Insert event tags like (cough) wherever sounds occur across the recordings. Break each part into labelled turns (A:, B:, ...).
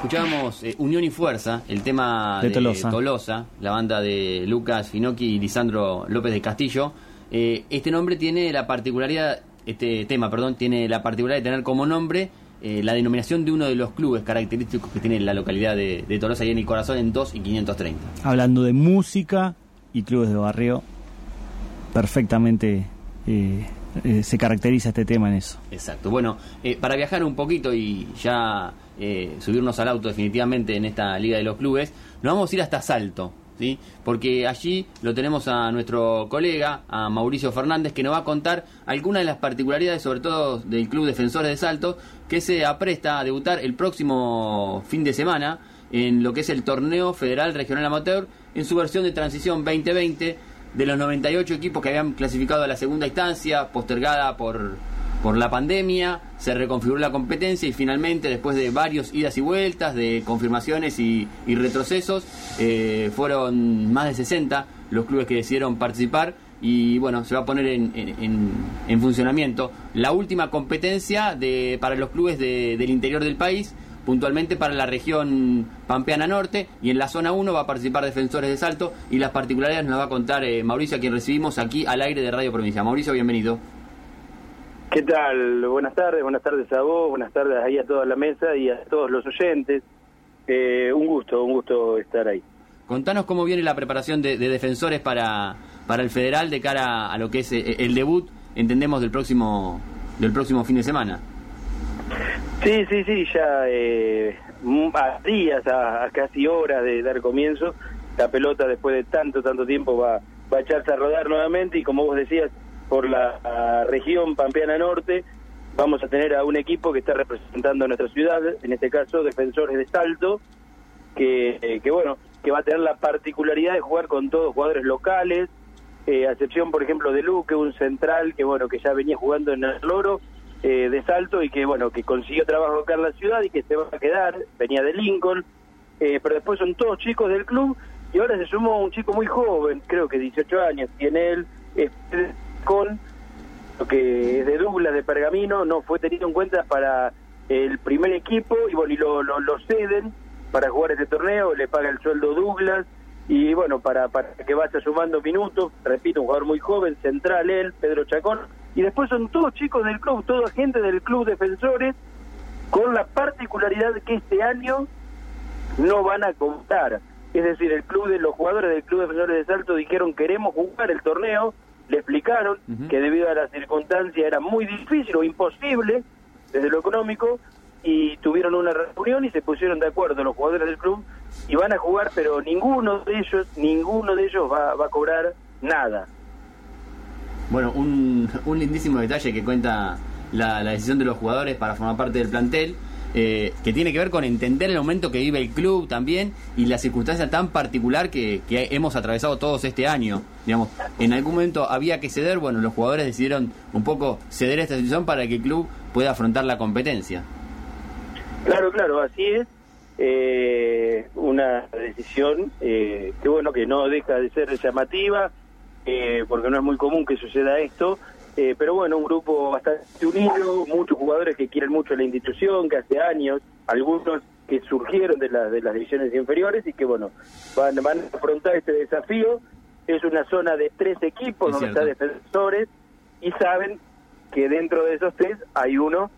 A: escuchábamos eh, Unión y Fuerza, el tema
B: De
A: de,
B: Tolosa.
A: Tolosa, la banda de Lucas Finocchi y Lisandro López de Castillo. Eh, este nombre tiene la particularidad, este tema, perdón, tiene la particularidad de tener como nombre eh, la denominación de uno de los clubes característicos que tiene la localidad de, de Tolosa y en el corazón en 2 y 530.
B: Hablando de música y clubes de barrio, perfectamente eh, eh, se caracteriza este tema en eso.
A: Exacto. Bueno, eh, para viajar un poquito y ya eh, subirnos al auto definitivamente en esta Liga de los Clubes, nos vamos a ir hasta Salto, ¿sí? Porque allí lo tenemos a nuestro colega, a Mauricio Fernández, que nos va a contar algunas de las particularidades, sobre todo del Club Defensores de Salto, que se apresta a debutar el próximo fin de semana en lo que es el Torneo Federal Regional Amateur en su versión de transición 2020 de los 98 equipos que habían clasificado a la segunda instancia, postergada por, por la pandemia, se reconfiguró la competencia y finalmente, después de varios idas y vueltas, de confirmaciones y, retrocesos, eh, fueron más de 60 los clubes que decidieron participar y bueno, se va a poner en, en- en- en funcionamiento. La última competencia de, para los clubes de- del interior del país, puntualmente para la región Pampeana Norte y en la zona 1 va a participar Defensores de Salto y las particularidades nos va a contar eh, Mauricio, a quien recibimos aquí al aire de Radio Provincia. Mauricio, bienvenido.
C: ¿Qué tal? Buenas tardes, buenas tardes a vos, buenas tardes ahí a toda la mesa y a todos los oyentes. Eh, un gusto, un gusto estar ahí.
A: Contanos cómo viene la preparación de, de defensores para, para el federal de cara a lo que es eh, el debut, entendemos, del próximo, del próximo fin de semana.
C: Sí, sí, sí, ya eh, a días, a, a casi horas de dar comienzo, la pelota después de tanto, tanto tiempo va, va a echarse a rodar nuevamente y como vos decías, por la región Pampeana Norte vamos a tener a un equipo que está representando a nuestra ciudad, en este caso Defensores de Salto, que, eh, que bueno, que va a tener la particularidad de jugar con todos jugadores locales, eh, a excepción por ejemplo de Luque, un central que bueno, que ya venía jugando en el Loro eh, de Salto y que bueno, que consiguió trabajo acá en la ciudad y que se va a quedar, venía de Lincoln, eh, pero después son todos chicos del club y ahora se sumó un chico muy joven, creo que 18 años tiene él, es con que es de Douglas de Pergamino, no fue tenido en cuenta para el primer equipo y bueno, y lo, lo, lo ceden para jugar este torneo, le paga el sueldo Douglas y bueno, para, para que vaya sumando minutos, repito, un jugador muy joven, central él, Pedro Chacón, y después son todos chicos del club, toda gente del club defensores, con la particularidad que este año no van a contar. Es decir, el club de los jugadores del club defensores de Salto dijeron queremos jugar el torneo, le explicaron que debido a las circunstancias era muy difícil o imposible desde lo económico y tuvieron una reunión y se pusieron de acuerdo los jugadores del club y van a jugar, pero ninguno de ellos, ninguno de ellos va, va a cobrar nada.
A: Bueno, un, un lindísimo detalle que cuenta la, decisión de los jugadores para formar parte del plantel, eh, que tiene que ver con entender el momento que vive el club también y la circunstancia tan particular que, que hemos atravesado todos este año. Digamos, en algún momento había que ceder, bueno, los jugadores decidieron un poco ceder esta situación para que el club pueda afrontar la competencia.
C: Claro, claro, así es. Eh, una decisión eh, que bueno que no deja de ser llamativa eh, porque no es muy común que suceda esto eh, pero bueno un grupo bastante unido muchos jugadores que quieren mucho la institución que hace años algunos que surgieron de, las de las divisiones inferiores y que bueno van, van a afrontar este desafío es una zona de tres equipos
A: Es
C: donde
A: cierto.
C: está defensores y saben que dentro de esos tres hay uno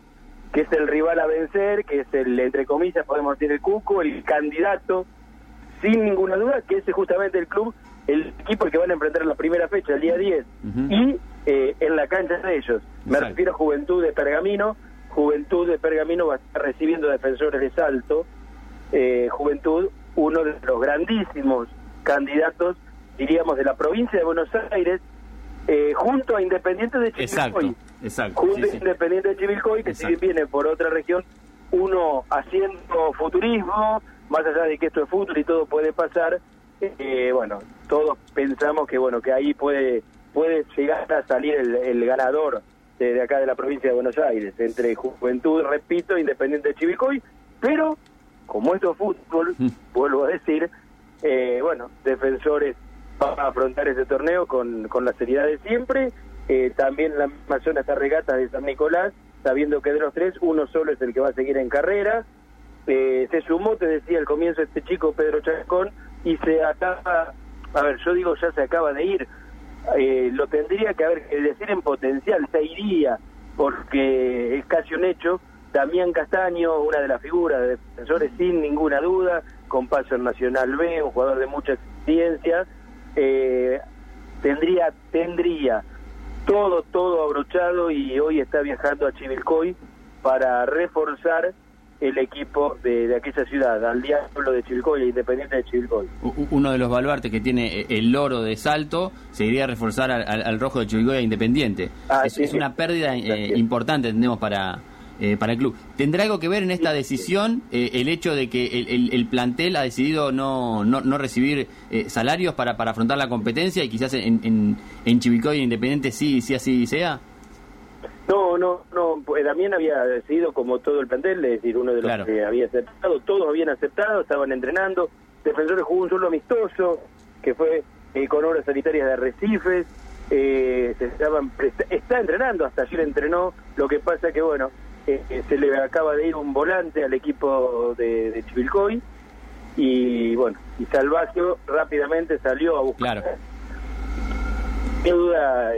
C: que es el rival a vencer, que es el, entre comillas, podemos decir el Cuco, el candidato, sin ninguna duda, que es justamente el club, el equipo que van a enfrentar en la primera fecha, el día 10,
A: Ujú.
C: y eh, en la cancha de ellos. Me
A: Exacto.
C: refiero a Juventud de Pergamino, Juventud de Pergamino va a estar recibiendo defensores de Salto, eh, Juventud, uno de los grandísimos candidatos, diríamos, de la provincia de Buenos Aires, eh, junto a Independiente de Chivilcoy
A: exacto.
C: junto
A: sí,
C: a
A: sí.
C: Independiente de Chivilcoy, que si
A: Exacto.
C: bien viene por otra región, uno haciendo futurismo, más allá de que esto es futuro y todo puede pasar, eh, bueno, todos pensamos que bueno que ahí puede puede llegar a salir el, el ganador de, de acá de la provincia de Buenos Aires, entre Juventud, repito, Independiente de Chivilcoy, pero como esto es fútbol,
A: Mm.
C: vuelvo a decir, eh, bueno, defensores van a afrontar ese torneo con, con la seriedad de siempre. Eh, también la misma zona está regata de San Nicolás, sabiendo que de los tres, uno solo es el que va a seguir en carrera. eh, se sumó, te decía al comienzo, este chico Pedro Chacón, y se acaba, a ver, yo digo, ya se acaba de ir, eh, lo tendría que haber que decir en potencial, se iría, porque es casi un hecho. Damián Castaño, una de las figuras de defensores sin ninguna duda, con paso en Nacional B, un jugador de mucha experiencia, eh, tendría, tendría todo, todo abrochado y hoy está viajando a Chivilcoy para reforzar el equipo de, de aquella ciudad, al Diablo de Chivilcoy, Independiente de Chivilcoy.
A: Uno de los baluartes que tiene eh, el loro de Salto se iría a reforzar al, al, al rojo de Chivilcoy a Independiente.
C: Ah,
A: es,
C: sí,
A: es
C: sí.
A: una pérdida eh, importante, entendemos, para, eh, para el club. ¿Tendrá algo que ver en esta decisión eh, el hecho de que el, el- el plantel ha decidido no, no, no recibir eh, salarios para, para afrontar la competencia y quizás en, en, en Chivilcoy e Independiente sí, sí así sea?
C: No, no, no, pues Damián había decidido como todo el plantel, es decir, uno de los
A: Claro.
C: que había aceptado, todos habían aceptado, estaban entrenando, Defensores jugó un solo amistoso, que fue eh, con obras sanitarias de Arrecifes, eh, se estaban está entrenando, hasta ayer entrenó, lo que pasa que bueno, eh, eh, se le acaba de ir un volante al equipo de, de Chivilcoy, y bueno, y Salvacio rápidamente salió a buscar
A: Claro.
C: sin duda,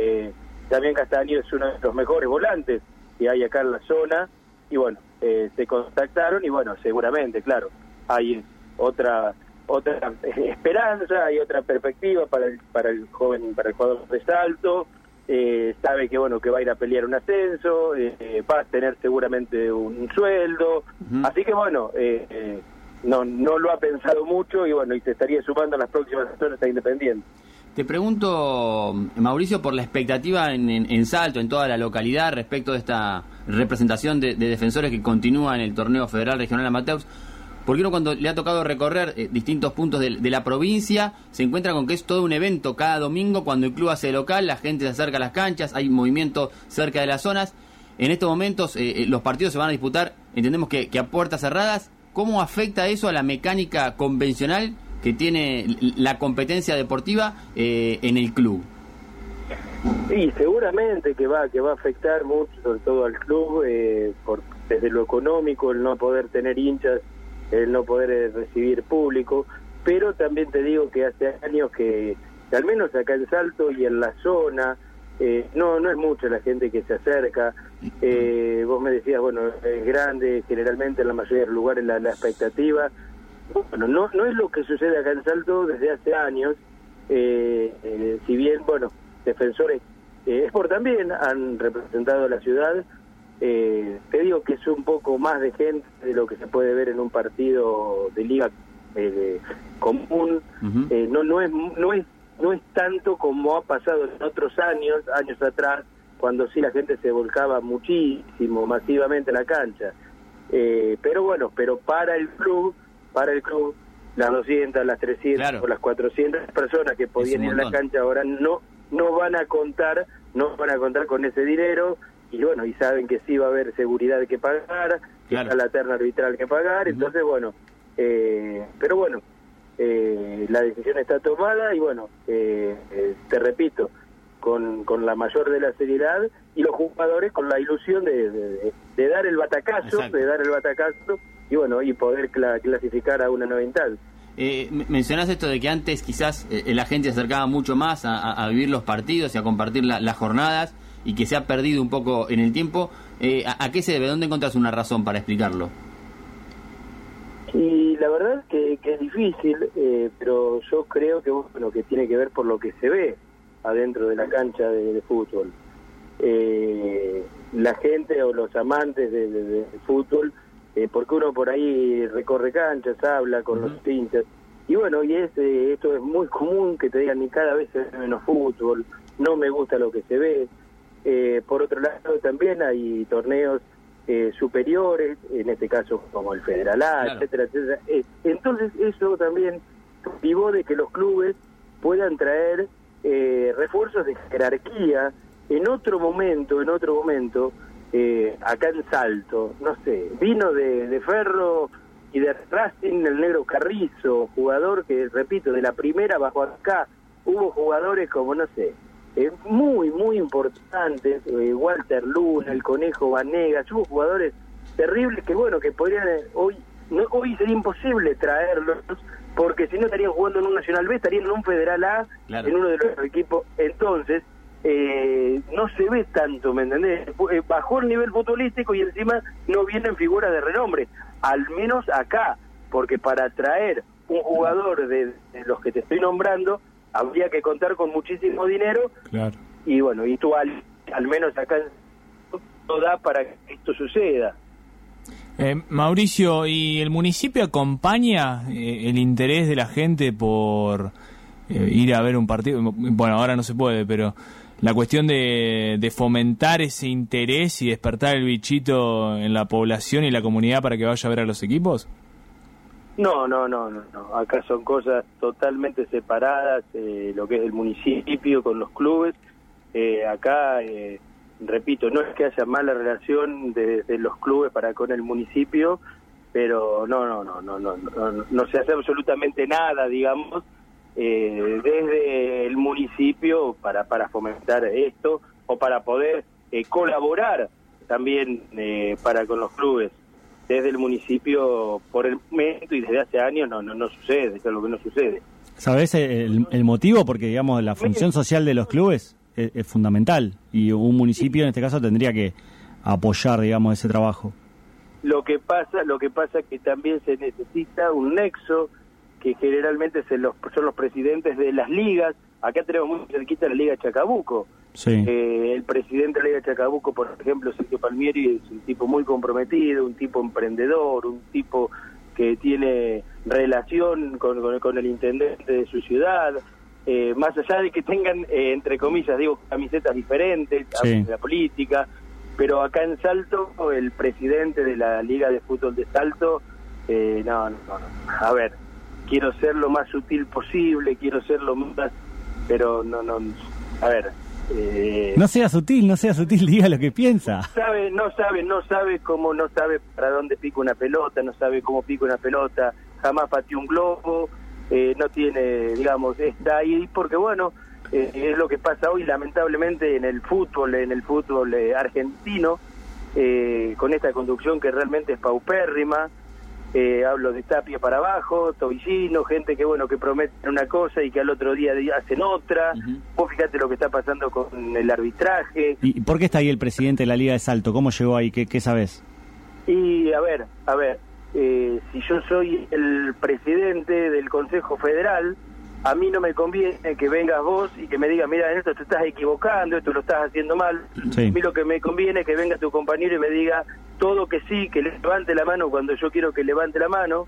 C: Damián Castaño es uno de los mejores volantes que hay acá en la zona. Y bueno, eh, se contactaron y bueno, seguramente, claro, hay otra otra eh, esperanza, hay otra perspectiva para el, para el joven, para el jugador de salto. Eh, sabe que bueno que va a ir a pelear un ascenso, eh, va a tener seguramente un sueldo. Así que bueno, eh, eh, no no lo ha pensado mucho y bueno, y se estaría sumando en las próximas sesiones a Independiente.
A: Te pregunto, Mauricio, por la expectativa en, Salto, en toda la localidad, respecto de esta representación de, de defensores que continúa en el torneo federal regional amateurs. Porque uno cuando le ha tocado recorrer eh, distintos puntos de, de la provincia, se encuentra con que es todo un evento cada domingo cuando el club hace local, la gente se acerca a las canchas, hay movimiento cerca de las zonas. En estos momentos eh, eh, los partidos se van a disputar, entendemos que, que a puertas cerradas. ¿Cómo afecta eso a la mecánica convencional que tiene la competencia deportiva eh, en el club?
C: Sí, seguramente que va que va a afectar mucho, sobre todo al club, eh, por, desde lo económico, el no poder tener hinchas, el no poder eh, recibir público, pero también te digo que hace años que, al menos acá en Salto y en la zona, eh, no no es mucha la gente que se acerca. Eh, vos me decías, bueno, es grande, generalmente en la mayoría de los lugares la, la expectativa. Bueno, no, no es lo que sucede acá en Salto desde hace años, eh, eh, si bien, bueno, defensores eh, Sport también han representado a la ciudad, eh, te digo que es un poco más de gente de lo que se puede ver en un partido de liga eh, común, eh, no no es no es no es tanto como ha pasado en otros años, años atrás, cuando sí la gente se volcaba muchísimo, masivamente a la cancha. Eh, pero bueno, pero para el club, para el club, las 200, las 300
A: Claro.
C: o las 400 personas que podían ir a la cancha ahora no no van a contar, no van a contar con ese dinero y bueno, y saben que sí va a haber seguridad que pagar, que
A: Claro.
C: está la terna arbitral que pagar, entonces bueno, eh, pero bueno, eh, la decisión está tomada y bueno, eh, eh, te repito, con, con la mayor de la seriedad y los jugadores con la ilusión de, de- de dar el batacazo,
A: Exacto.
C: de dar el batacazo y bueno, y poder cla- clasificar a una novental.
A: Eh, mencionás esto de que antes quizás eh, la gente se acercaba mucho más a, vivir los partidos y a compartir la- las jornadas y que se ha perdido un poco en el tiempo. Eh, ¿a, a qué se debe? ¿Dónde encontrás una razón para explicarlo?
C: Y la verdad que, que es difícil, eh, pero yo creo que bueno que tiene que ver por lo que se ve adentro de la cancha de, de fútbol. Eh, la gente o los amantes de, de- de fútbol, eh, porque uno por ahí recorre canchas, habla con los hinchas, y bueno, y es, eh, esto es muy común que te digan, ni cada vez se ve menos fútbol, no me gusta lo que se ve. Eh, por otro lado, también hay torneos eh, superiores, en este caso como el Federal A,
A: Claro.
C: etcétera, etcétera. Eh, entonces eso también motivó de que los clubes puedan traer eh, refuerzos de jerarquía en otro momento, en otro momento, eh, acá en Salto, no sé, vino de, de Ferro y de Racing el negro Carrizo, jugador que, repito, de la primera bajo acá, hubo jugadores como, no sé, eh, muy, muy importantes, eh, Walter Luna, el Conejo Vanegas, hubo jugadores terribles que, bueno, que podrían eh, hoy no, hoy sería imposible traerlos porque si no estarían jugando en un Nacional B, estarían en un Federal A, en uno de los equipos. Entonces, eh, no se ve tanto, ¿me entendés? Eh, bajó el nivel futbolístico y encima no vienen figuras de renombre, al menos acá, porque para traer un jugador de, los que te estoy nombrando, habría que contar con muchísimo dinero.
B: Claro.
C: Y bueno, y tú al, al menos acá no da para que esto suceda.
D: Eh, Mauricio, ¿y el municipio acompaña eh, el interés de la gente por eh, ir a ver un partido? Bueno, ahora no se puede, pero la cuestión de, de, fomentar ese interés y despertar el bichito en la población y la comunidad para que vaya a ver a los equipos?
C: No, no, no, no, no. Acá son cosas totalmente separadas, lo que es el municipio con los clubes. acá repito, no es que haya mala relación de, los clubes para con el municipio, pero no, no, no, no, no, no, no se hace absolutamente nada, digamos, eh, desde municipio para, para fomentar esto o para poder eh, colaborar también eh, para con los clubes. Desde el municipio, por el momento y desde hace años, no, no, no sucede, es lo que no sucede.
B: ¿Sabes el, el motivo? Porque, digamos, la función social de los clubes es, fundamental y un municipio en este caso tendría que apoyar, digamos, ese trabajo.
C: Lo que pasa, lo que pasa es que también se necesita un nexo que generalmente se los, son los presidentes de las ligas. Acá tenemos muy cerquita la Liga Chacabuco. Eh, el presidente de la Liga Chacabuco, por ejemplo, Sergio Palmieri, es un tipo muy comprometido, un tipo emprendedor, un tipo que tiene relación con, con el intendente de su ciudad. Eh, más allá de que tengan, eh, entre comillas, digo, camisetas diferentes, de la política, pero acá en Salto, el presidente de la Liga de Fútbol de Salto, eh, no, no, no, a ver, quiero ser lo más sutil posible, quiero ser lo más, pero no, no, a ver.
B: no sea sutil, no sea sutil, (laughs) diga lo que piensa.
C: Sabe, no sabe, no sabe cómo, no sabe para dónde pica una pelota, no sabe cómo pica una pelota, jamás pateó un globo, eh, no tiene, digamos, está ahí porque, bueno, eh, es lo que pasa hoy lamentablemente en el fútbol, en el fútbol eh, argentino, con esta conducción que realmente es paupérrima. Hablo de Tapia para abajo, Tobillino, gente que bueno que prometen una cosa y que al otro día hacen otra. Vos fíjate lo que está pasando con el arbitraje.
B: ¿Y por qué está ahí el presidente de la Liga de Salto? ¿Cómo llegó ahí? ¿Qué, qué sabes?
C: Y a ver, a ver, eh, si yo soy el presidente del Consejo Federal, a mí no me conviene que vengas vos y que me digas, mira, en esto te estás equivocando, esto lo estás haciendo mal. A mí lo que me conviene es que venga tu compañero y me diga todo que sí, que levante la mano cuando yo quiero que levante la mano.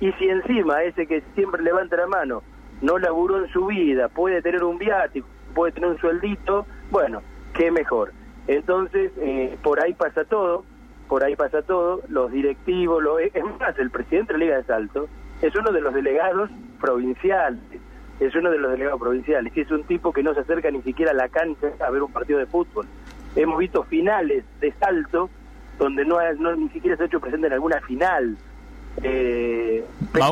C: Y si encima ese que siempre levanta la mano no laburó en su vida, puede tener un viático, puede tener un sueldito, bueno, qué mejor. Entonces, eh, por ahí pasa todo por ahí pasa todo, los directivos, lo, es más, el presidente de la Liga de Salto es uno de los delegados provinciales, es uno de los delegados provinciales, y es un tipo que no se acerca ni siquiera a la cancha a ver un partido de fútbol. Hemos visto finales de salto donde no, no ni siquiera se ha hecho presente en alguna final.
D: Eh,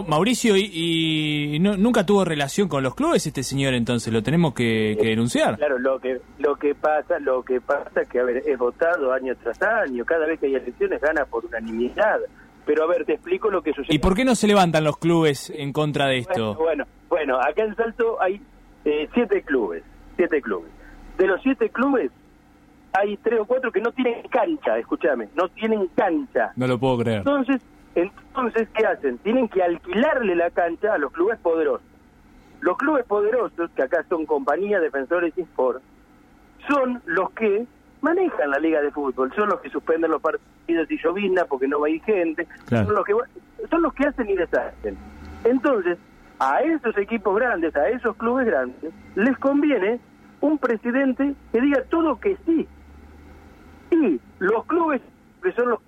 D: Mauricio, ¿y, nunca tuvo relación con los clubes este señor entonces? ¿Lo tenemos que, denunciar?
C: Claro, lo que lo que pasa lo que pasa es que, a ver, es votado año tras año. Cada vez que hay elecciones gana por unanimidad. Pero, a ver, te explico lo que sucede.
D: ¿Y por qué no se levantan los clubes en contra de esto?
C: Bueno, bueno, acá en Salto hay eh, siete clubes. Siete clubes. De los siete clubes, hay tres o cuatro que no tienen cancha, escúchame, no tienen cancha.
D: No lo puedo creer.
C: Entonces, entonces, ¿qué hacen? Tienen que alquilarle la cancha a los clubes poderosos. Los clubes poderosos, que acá son compañías, defensores y sport, son los que manejan la liga de fútbol, son los que suspenden los partidos y llovizna porque no va a ir gente, son, los que, son los que hacen y deshacen. Entonces, a esos equipos grandes, a esos clubes grandes, les conviene un presidente que diga todo que sí. Y los clubes, que son los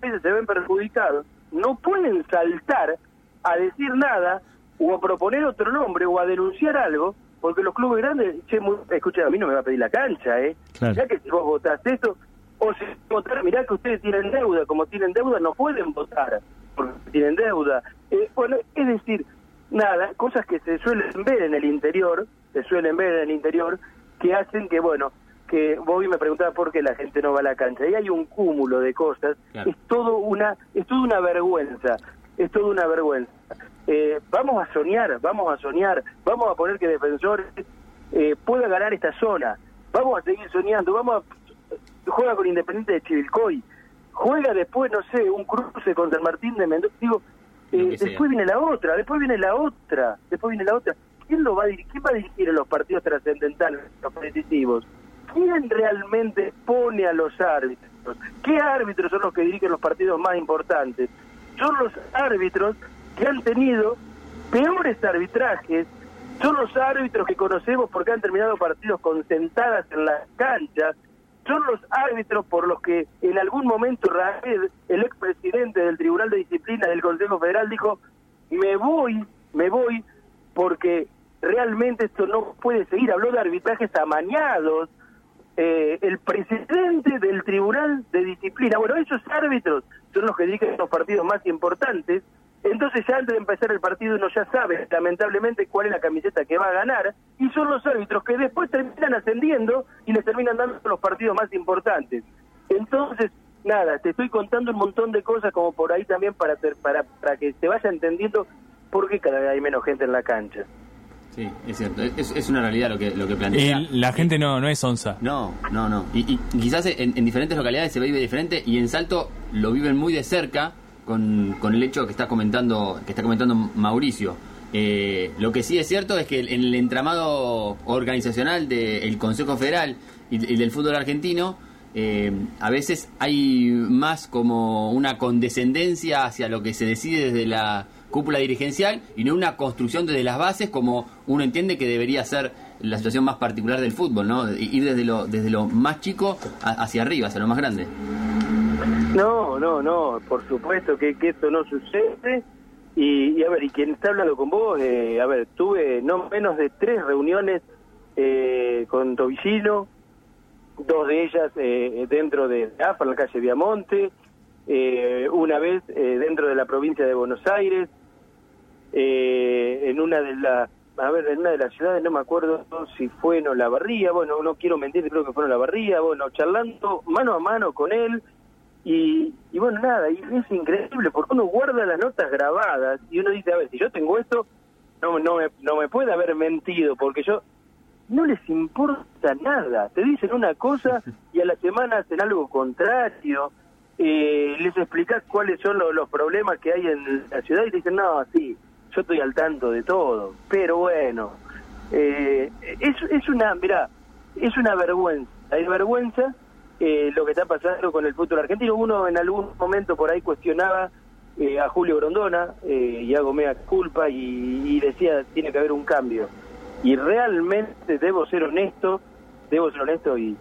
C: que se ven perjudicados, no pueden saltar a decir nada o a proponer otro nombre o a denunciar algo, porque los clubes grandes, che, escucha, a mí no me va a pedir la cancha, ¿eh? Ya que si vos votaste esto, o si votar, mirá que ustedes tienen deuda, como tienen deuda no pueden votar, porque tienen deuda. Eh, bueno, es decir, nada, cosas que se suelen ver en el interior, se suelen ver en el interior, que hacen que, bueno, que vos me preguntabas por qué la gente no va a la cancha. Y hay un cúmulo de cosas. Es todo una es toda una vergüenza es toda una vergüenza. Eh, vamos a soñar, vamos a soñar, vamos a poner que Defensor eh, pueda ganar esta zona, vamos a seguir soñando, vamos a juega con Independiente de Chivilcoy, juega después, no sé, un cruce contra el Martín de Mendoza, digo, eh, después viene la otra, después viene la otra, después viene la otra. ¿Quién lo va a dirigir? ¿Quién va a dirigir en los partidos trascendentales, los competitivos? ¿Quién realmente pone a los árbitros? ¿Qué árbitros son los que dirigen los partidos más importantes? Son los árbitros que han tenido peores arbitrajes, son los árbitros que conocemos porque han terminado partidos con sentadas en las canchas, son los árbitros por los que en algún momento Raed, el expresidente del Tribunal de Disciplina del Consejo Federal, dijo, me voy, me voy, porque realmente esto no puede seguir. Habló de arbitrajes amañados. Eh, el presidente del Tribunal de Disciplina, bueno, esos árbitros son los que dirigen los partidos más importantes, entonces ya antes de empezar el partido uno ya sabe lamentablemente cuál es la camiseta que va a ganar y son los árbitros que después terminan ascendiendo y les terminan dando los partidos más importantes. Entonces, nada, te estoy contando un montón de cosas como por ahí también para, para, para que se vaya entendiendo por qué cada vez hay menos gente en la cancha.
A: Sí, es cierto, es, una realidad lo que, lo que plantea.
D: la gente no, no es onza.
A: No, no, no. Y, quizás en, en diferentes localidades se vive diferente y en Salto lo viven muy de cerca con, con el hecho que está comentando, que está comentando Mauricio. Eh, lo que sí es cierto es que en el entramado organizacional del Consejo Federal y, del fútbol argentino, eh, a veces hay más como una condescendencia hacia lo que se decide desde la cúpula dirigencial y no una construcción desde las bases como uno entiende que debería ser la situación más particular del fútbol, ¿no? Ir desde lo, desde lo más chico hacia arriba, hacia lo más grande.
C: No, no, no, por supuesto que, que esto no sucede. Y, a ver, y quien está hablando con vos, eh, a ver, tuve no menos de tres reuniones eh, con Tobillino, dos de ellas eh, dentro de AFA, en la calle Viamonte, una vez dentro de la provincia de Buenos Aires, en una de las a ver, en una de las ciudades, no me acuerdo si fue en Olavarría, bueno, no quiero mentir, creo que fue en Olavarría, bueno, charlando mano a mano con él, y, y bueno, nada, y es increíble porque uno guarda las notas grabadas y uno dice, a ver, si yo tengo esto, no, no, me, no me puede haber mentido porque yo no les importa nada. Te dicen una cosa y a la semana hacen algo contrario. Eh, les explicas cuáles son los, problemas que hay en la ciudad y te dicen, no, sí, yo estoy al tanto de todo. Pero bueno, eh, es, es una, mira, es una vergüenza. Hay vergüenza eh, lo que está pasando con el fútbol argentino. Uno en algún momento por ahí cuestionaba eh, a Julio Grondona eh, y hago mea culpa y, decía tiene que haber un cambio. Y realmente debo ser honesto, debo ser honesto y,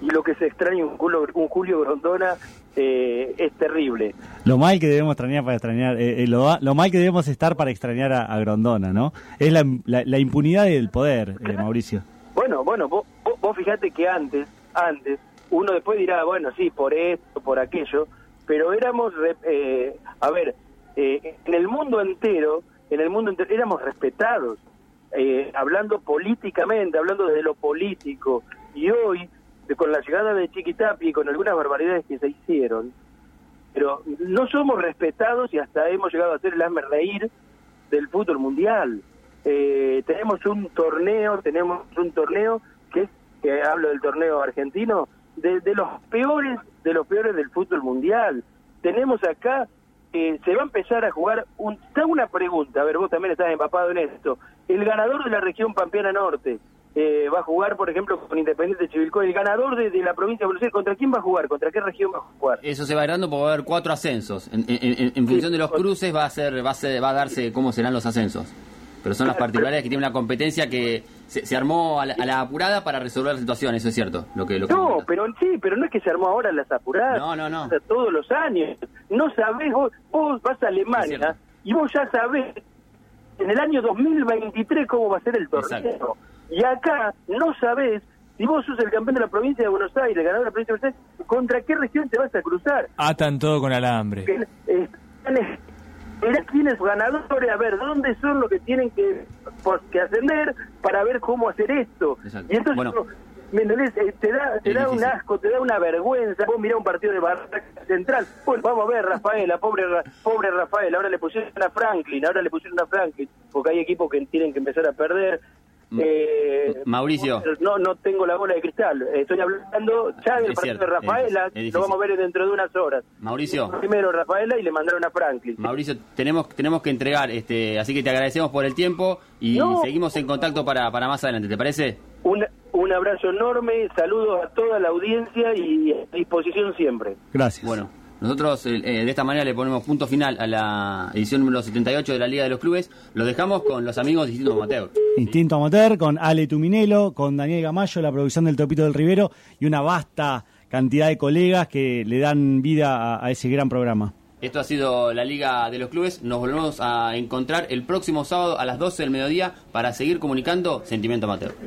C: y lo que se extraña un Julio, un Julio Grondona eh, es terrible.
B: Lo mal que debemos extrañar para extrañar, lo, lo, mal que debemos estar para extrañar a, Grondona, ¿no? Es la, la, impunidad del poder, Mauricio.
C: Bueno, bueno, vos, vos fijate que antes, antes, uno después dirá, bueno, sí, por esto, por aquello, pero éramos, eh, a ver, eh, en el mundo entero, en el mundo entero éramos respetados, eh, hablando políticamente, hablando desde lo político, y hoy, con la llegada de Chiquitapi y con algunas barbaridades que se hicieron, pero no somos respetados y hasta hemos llegado a ser el hazme reír del fútbol mundial. tenemos un torneo, tenemos un torneo que es, que hablo del torneo argentino, de, los peores de los peores del fútbol mundial. Tenemos acá, eh, se va a empezar a jugar, un, hago una pregunta, a ver, vos también estás empapado en esto. El ganador de la región Pampeana Norte eh, va a jugar, por ejemplo, con Independiente de Chivilcoy. El ganador de, la provincia de Buenos Aires, ¿contra quién va a jugar? ¿Contra qué región va a jugar?
A: Eso se va dando porque va a haber cuatro ascensos. En, función de los cruces va a, ser, va, a ser, va a darse cómo serán los ascensos pero son las particularidades que tiene una competencia que se, armó a la, apurada para resolver la situación, eso es cierto. Lo que,
C: no, pero sí, pero no es que se armó ahora las apuradas.
A: No, no, no.
C: todos los años. No sabés, vos, vos vas a Alemania y vos ya sabés en el año 2023 cómo va a ser el torneo. Y acá no sabés si vos sos el campeón de la provincia de Buenos Aires, el ganador de la provincia de Buenos Aires, ¿contra qué región te vas a cruzar?
D: Atan todo con alambre
C: ver quiénes ganadores, a ver dónde son los que tienen que, que ascender para ver cómo hacer esto. Y entonces ¿Me entendés? Eh, te da, te
A: Es
C: da un asco, te da una vergüenza. Vos mirá un partido de Barraca Central. Pues vamos a ver, Rafaela, pobre, pobre Rafael. Ahora le pusieron a Franklin, ahora le pusieron a Franklin. Porque hay equipos que tienen que empezar a perder. Eh,
A: Mauricio.
C: No, no tengo la bola de cristal. Estoy hablando ya del partido
A: cierto,
C: de Rafaela.
A: es- es difícil.
C: lo vamos a ver dentro de unas horas.
A: Mauricio.
C: Primero Rafaela y le mandaron a Franklin.
A: Mauricio, tenemos tenemos que entregar, este, así que te agradecemos por el tiempo y
C: No.
A: seguimos en contacto para, para más adelante, ¿te parece?
C: Un, un abrazo enorme, saludos a toda la audiencia y a disposición siempre.
B: Gracias.
A: Bueno, nosotros eh, eh, de esta manera le ponemos punto final a la edición número 78 de la Liga de los Clubes. Los dejamos con los amigos de Instituto Amateur.
B: Instinto Amateur con Ale Tuminelo, con Daniel Gamayo, la producción del Topito del Rivero y una vasta cantidad de colegas que le dan vida a, a ese gran programa.
A: Esto ha sido la Liga de los Clubes. Nos volvemos a encontrar el próximo sábado a las 12 del mediodía para seguir comunicando Sentimiento Amateur.